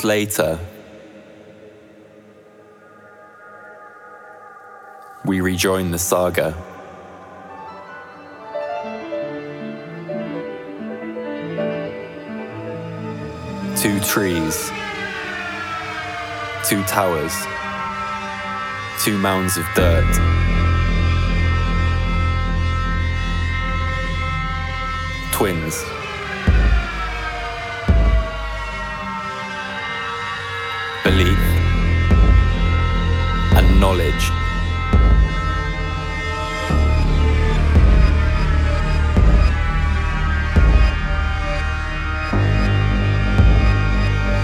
Years later, we rejoin the saga. Two trees, two towers, two mounds of dirt. Twins. Knowledge.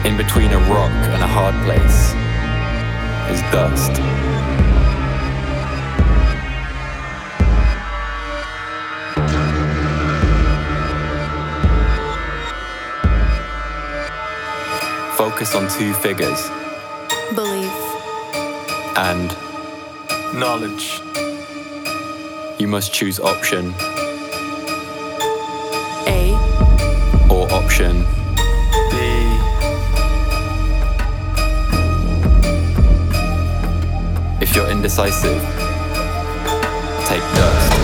In between a rock and a hard place is dust. Focus on two figures. And Knowledge. you must choose option A. or option B. If you're indecisive, take dust.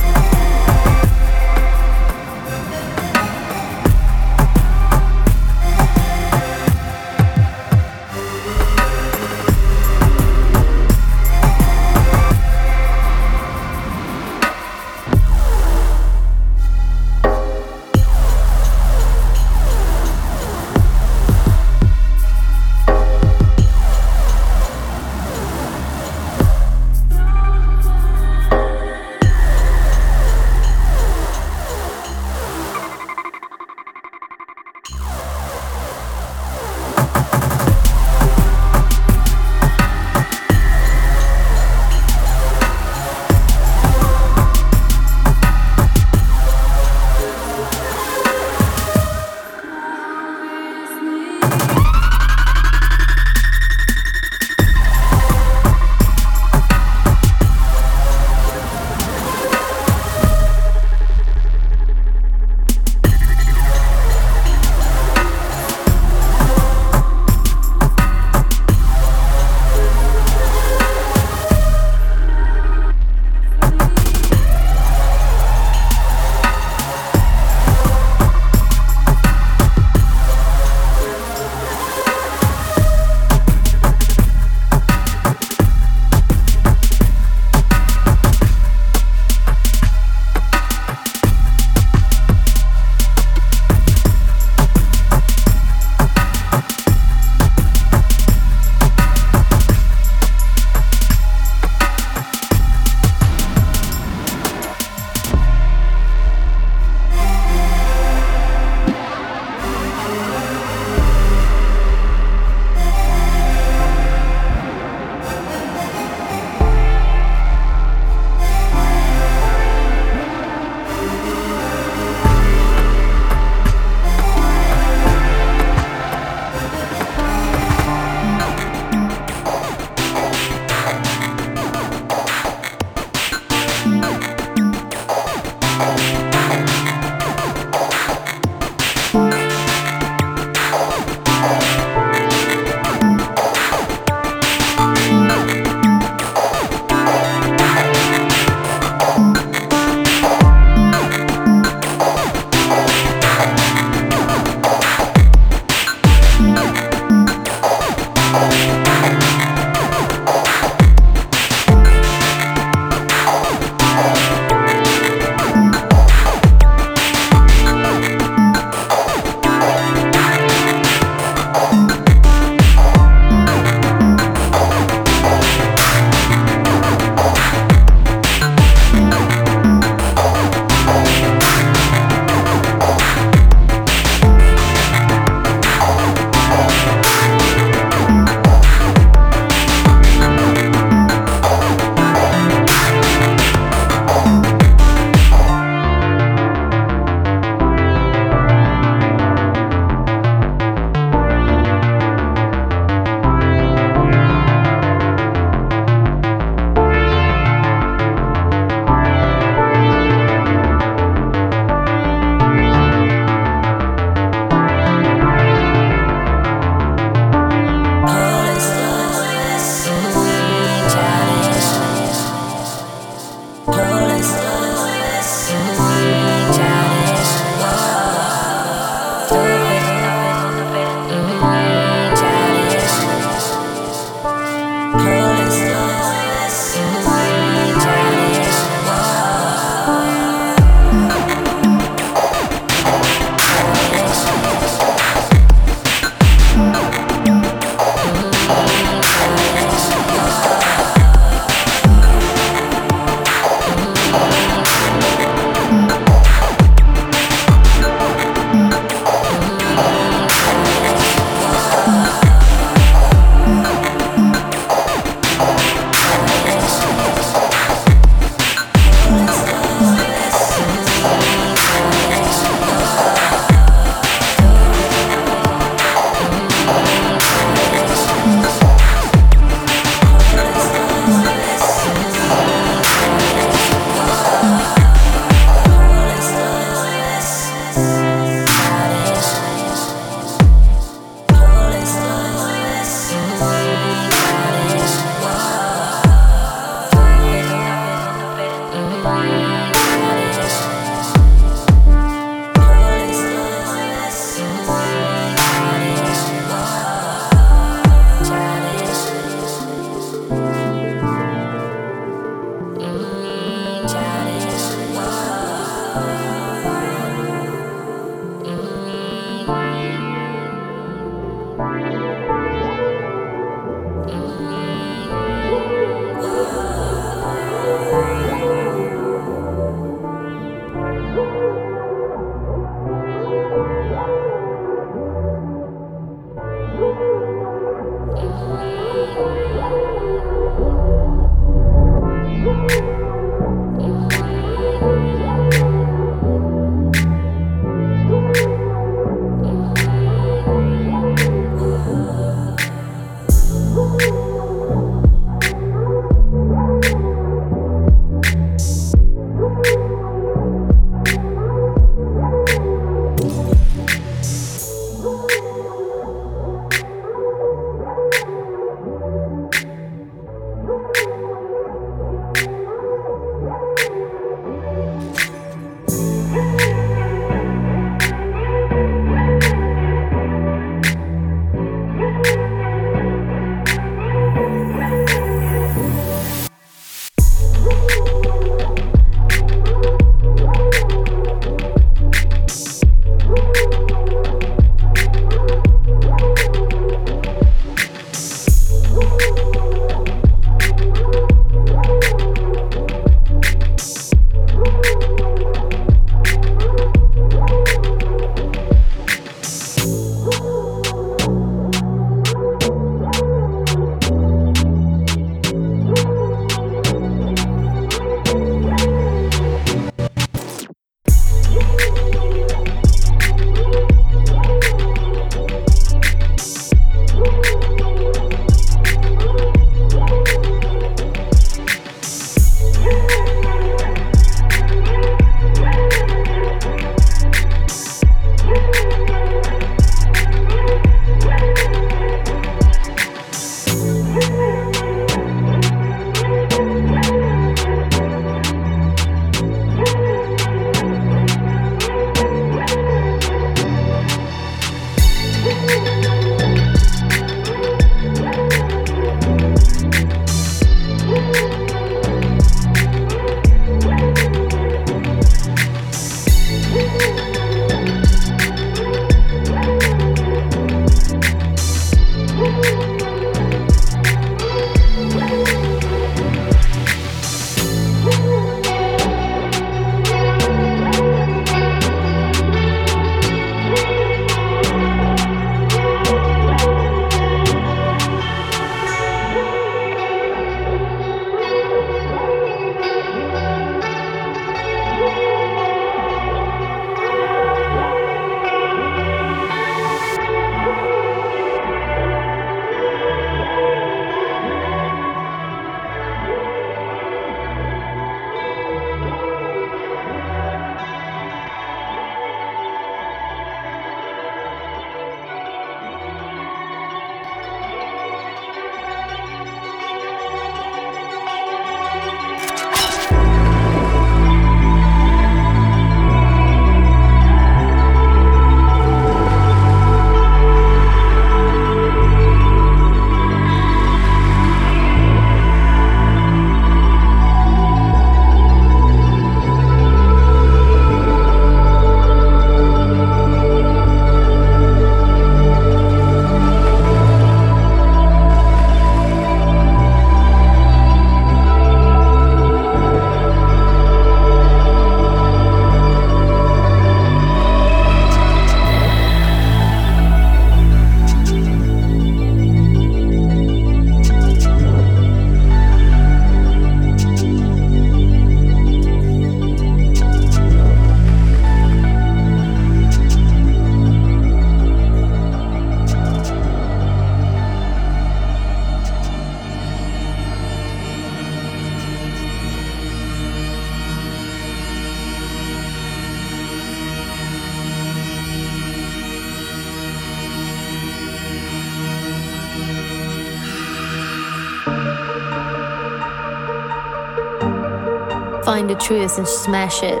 Find the truth and smash it.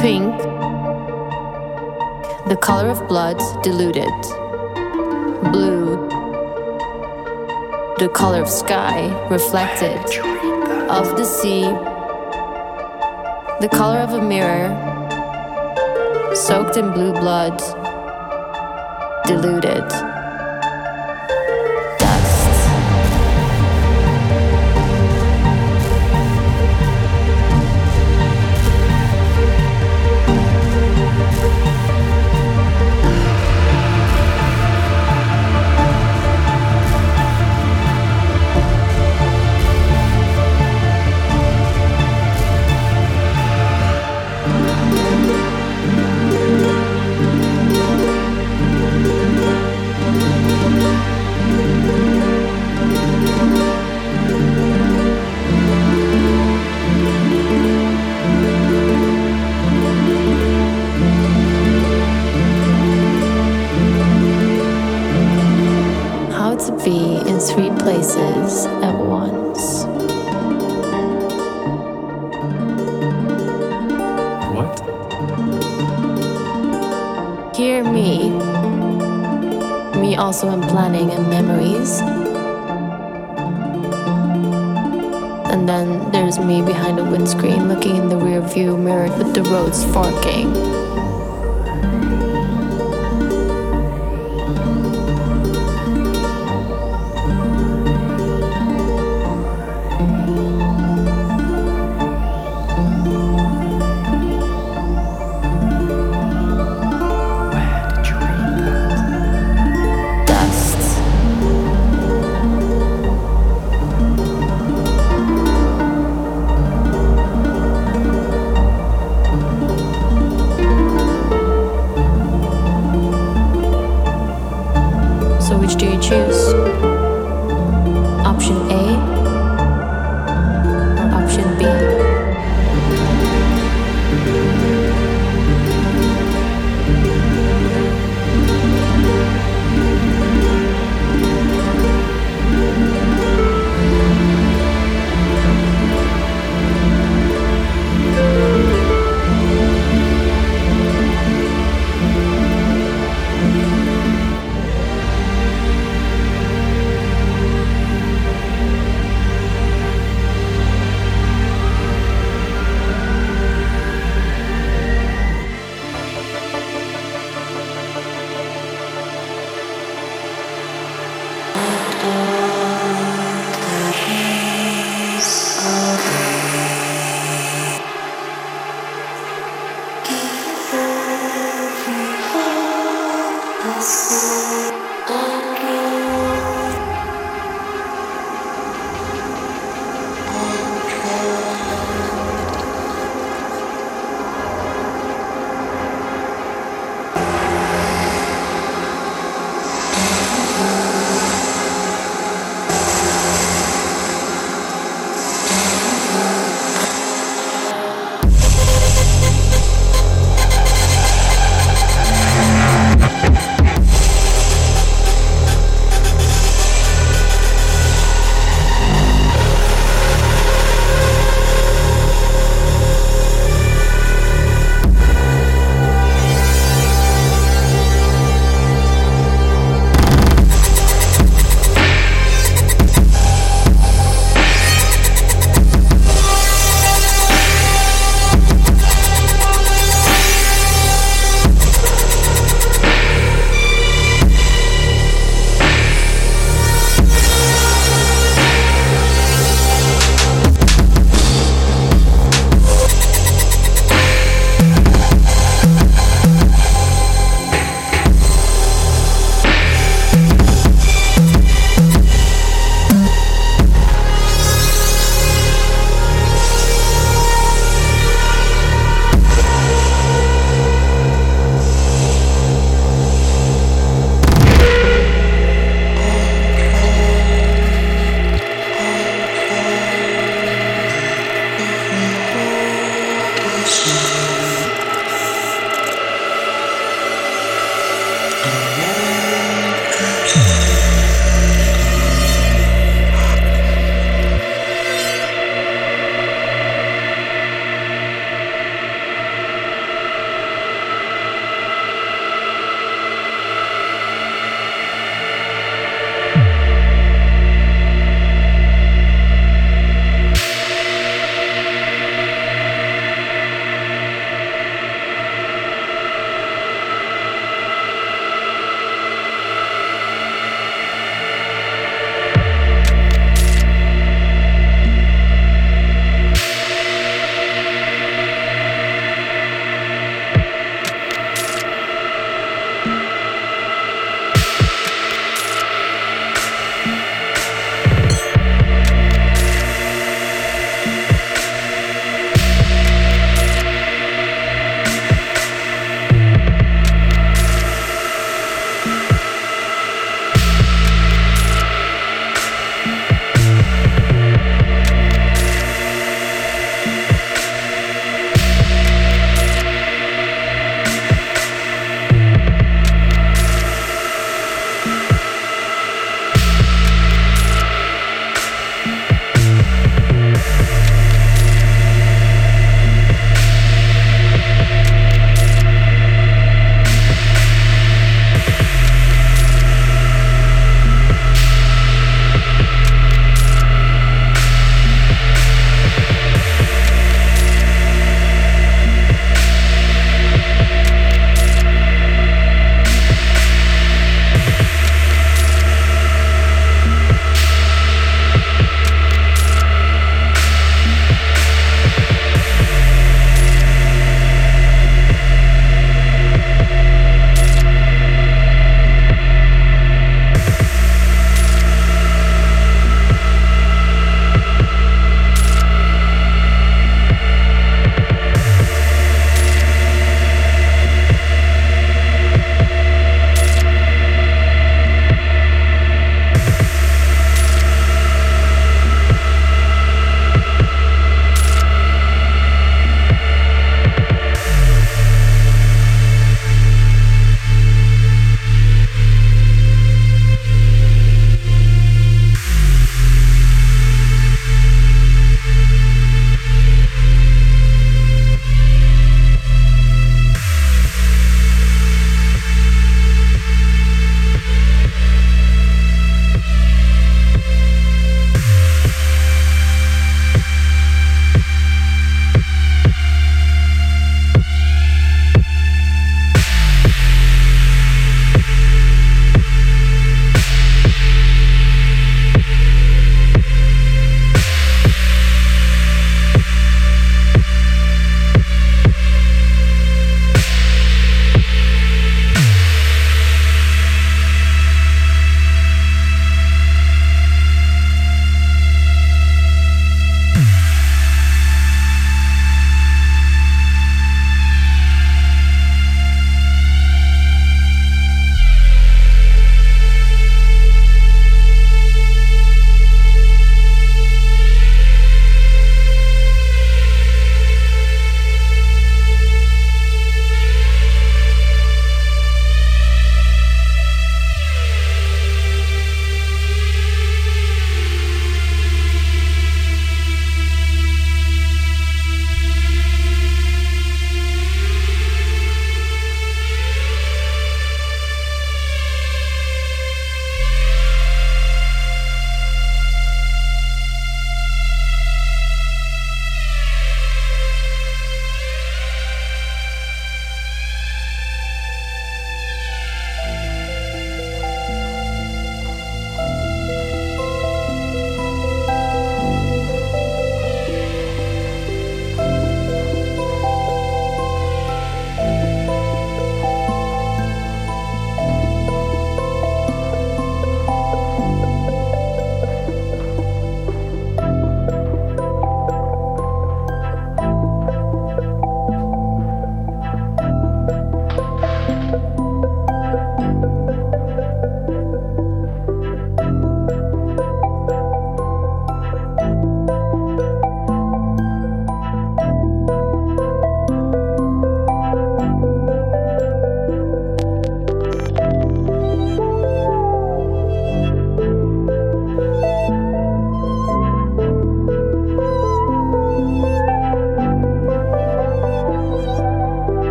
Pink, the color of blood diluted. Blue, the color of sky reflected. Of the sea, the color of a mirror, soaked in blue blood, diluted.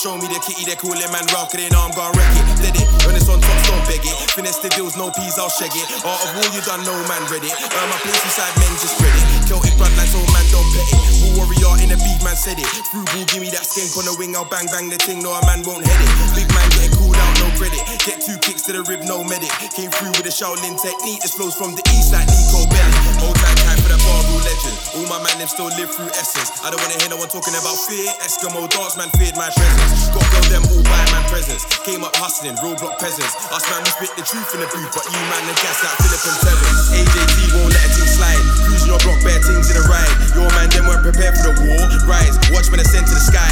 Show me the kitty, they call it man rock, they know I'm gonna wreck it. Did it, when it's on top, don't beg it. Finish the deals, no peas, I'll shag it. Art of war, you done, no man read it. Earn my place inside men, just read it. Celtic bloodlines, so man, don't pet it. Bull warrior in the beef, man said it. Through ball, give me that skink on the wing, I'll bang bang the thing, no a man won't head it. Big man getting cooled out, no credit. Get two kicks to the rib, no medic. Came through with a Shaolin technique, this flows from the east like Niko Bellic. Hold tight, tight for the bar legend. All my man, them still live through essence. I don't wanna hear no one talking about fear. Eskimo dance, man, feared my presence. Got girl them all buy man presents. Came up hustling, roadblock peasants. Us man, we spit the truth in the booth, but you man, the gas like Philip and Tevens. AJT won't let a thing slide. Cruising your block, bare things in the ride. Your man, them weren't prepared for the war. Rise, watch when I send to the sky.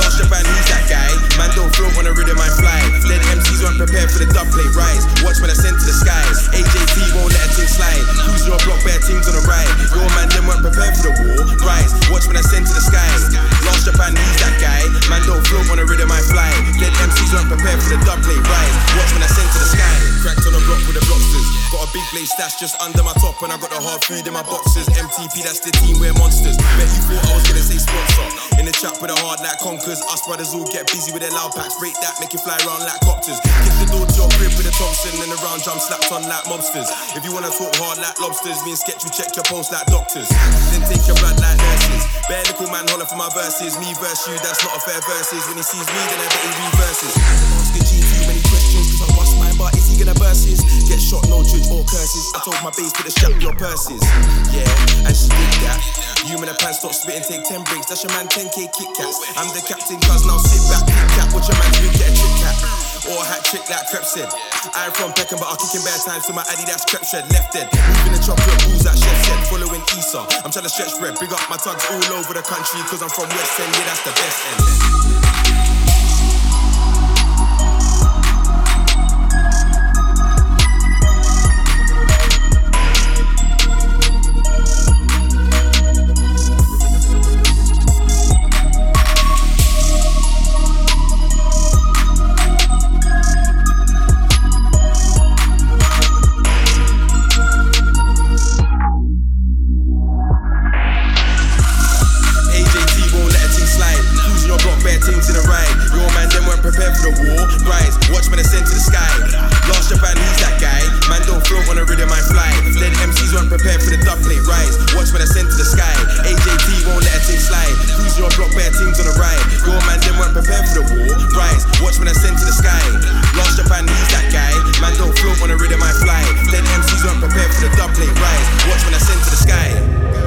Last Japan, who's that guy? Man, don't float on a rhythm, I fly. Dead MCs weren't prepared for the dub plate. Rise, watch when I send to the skies. AJT won't let a thing slide. Cruising your block, bare things on the ride. Your man, them weren't prepared for the Rise, watch when I send to the skies. Last Japan, who's that guy? Man, don't float on a rhythm, I fly. Dead MCs weren't prepared for the dub plate. Rise, watch when I send to the sky. Cracked on the block with the blocksters. Got a big blaze stash just under my top, and I got the hard food in my boxes. MTP, that's the team, we're monsters. Bet you thought I was gonna say sponsor. In the chat with a hard like conkers. Us brothers all get busy with their loud packs. Break that, make it fly around like copters. Get the door to your crib with a Thompson and the round drum slapped on like mobsters. If you wanna talk hard like lobsters, me and Sketch will check your pulse like doctors. Then take your blood like nurses. Bare little man holler for my verses. Me verse you, that's not a fair verses. When he sees me, then I bet he reverses. Asking G butt. Is verses? Get shot, no judge or curses. I told my base to the strap your purses. Yeah, and she did that. You in the pants, stop spitting, take 10 breaks. That's your man, 10k Kit Kats. I'm the captain, cuz now sit back, kick cat. Watch your man, you get a trick cat. Or hat trick like Crep said. I'm from Peckham, but I'll kick in times to my addy, that's shed. Left dead. Moving the chocolate balls that chef said. Following Esau. I'm trying to stretch bread. Big up my tugs all over the country, cause I'm from West End. Yeah, that's the best end. I send to the sky. Last Japan, who's that guy? Man, don't float on a rhythm, I fly. Dead MCs weren't prepared for the dub plate. Rise, watch when I send to the sky. AJT won't let a thing slide. Cruising your block, bare things on the ride. Your man, them weren't prepared for the war. Rise, watch when I send to the sky. Last Japan, who's that guy? Man, don't float on a rhythm, I fly. Dead MCs weren't prepared for the dub plate. Rise, watch when I send to the sky.